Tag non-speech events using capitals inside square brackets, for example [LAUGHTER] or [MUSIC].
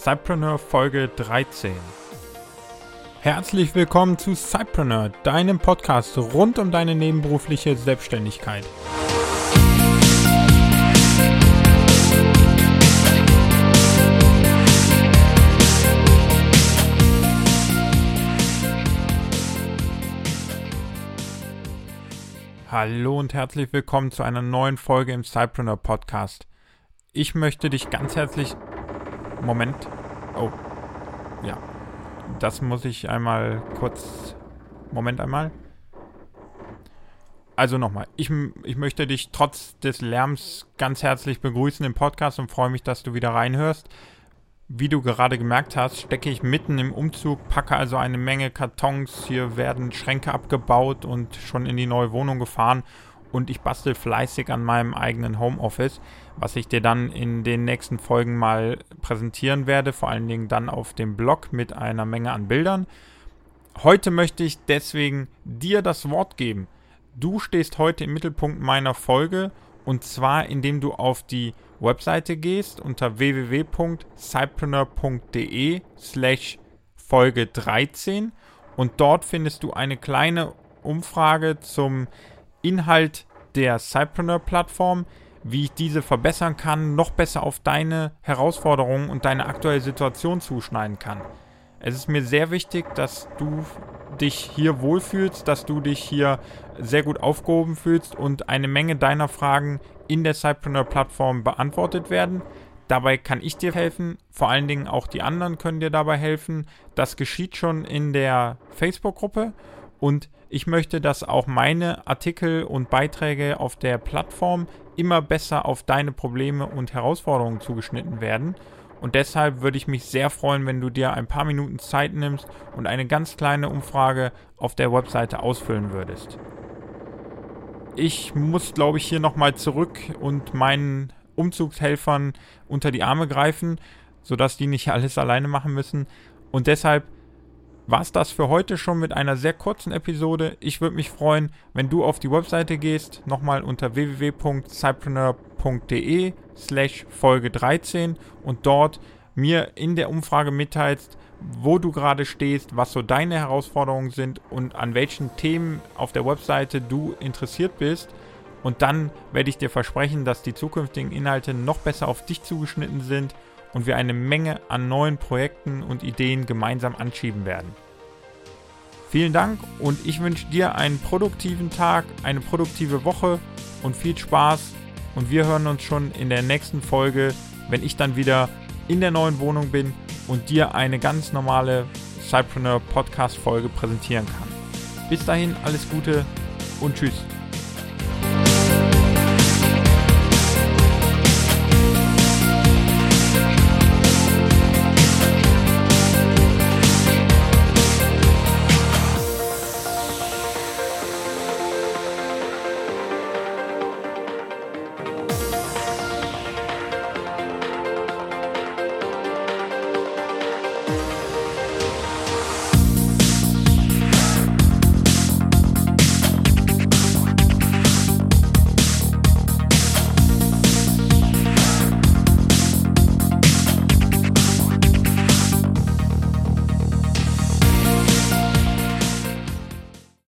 Cypreneur Folge 13. Herzlich willkommen zu Cypreneur, deinem Podcast rund um deine nebenberufliche Selbstständigkeit. Hallo und herzlich willkommen zu einer neuen Folge im Cypreneur Podcast. Ich möchte dich ganz herzlich Moment. Oh. Ja. Das muss ich einmal kurz. Moment einmal. Also nochmal. Ich, ich möchte dich trotz des Lärms ganz herzlich begrüßen im Podcast und freue mich, dass du wieder reinhörst. Wie du gerade gemerkt hast, stecke ich mitten im Umzug, packe also eine Menge Kartons. Hier werden Schränke abgebaut und schon in die neue Wohnung gefahren und ich bastel fleißig an meinem eigenen Homeoffice, was ich dir dann in den nächsten Folgen mal präsentieren werde, vor allen Dingen dann auf dem Blog mit einer Menge an Bildern. Heute möchte ich deswegen dir das Wort geben. Du stehst heute im Mittelpunkt meiner Folge und zwar indem du auf die Webseite gehst unter www.cypreneur.de slash Folge 13 und dort findest du eine kleine Umfrage zum Inhalt der Cypreneur-Plattform, wie ich diese verbessern kann, noch besser auf deine Herausforderungen und deine aktuelle Situation zuschneiden kann. Es ist mir sehr wichtig, dass du dich hier wohlfühlst, dass du dich hier sehr gut aufgehoben fühlst und eine Menge deiner Fragen in der Cypreneur-Plattform beantwortet werden. Dabei kann ich dir helfen, vor allen Dingen auch die anderen können dir dabei helfen. Das geschieht schon in der Facebook-Gruppe und ich möchte, dass auch meine Artikel und Beiträge auf der Plattform immer besser auf deine Probleme und Herausforderungen zugeschnitten werden. Und deshalb würde ich mich sehr freuen, wenn du dir ein paar Minuten Zeit nimmst und eine ganz kleine Umfrage auf der Webseite ausfüllen würdest. Ich muss, glaube ich, hier nochmal zurück und meinen Umzugshelfern unter die Arme greifen, sodass die nicht [LAUGHS] alles alleine machen müssen. Und deshalb war es das für heute schon mit einer sehr kurzen Episode. Ich würde mich freuen, wenn du auf die Webseite gehst, nochmal unter www.cypreneur.de slash Folge 13 und dort mir in der Umfrage mitteilst, wo du gerade stehst, was so deine Herausforderungen sind und an welchen Themen auf der Webseite du interessiert bist. Und dann werde ich dir versprechen, dass die zukünftigen Inhalte noch besser auf dich zugeschnitten sind und wir eine Menge an neuen Projekten und Ideen gemeinsam anschieben werden. Vielen Dank und ich wünsche dir einen produktiven Tag, eine produktive Woche und viel Spaß. Und wir hören uns schon in der nächsten Folge, wenn ich dann wieder in der neuen Wohnung bin und dir eine ganz normale Cypreneur Podcast Folge präsentieren kann. Bis dahin alles Gute und tschüss.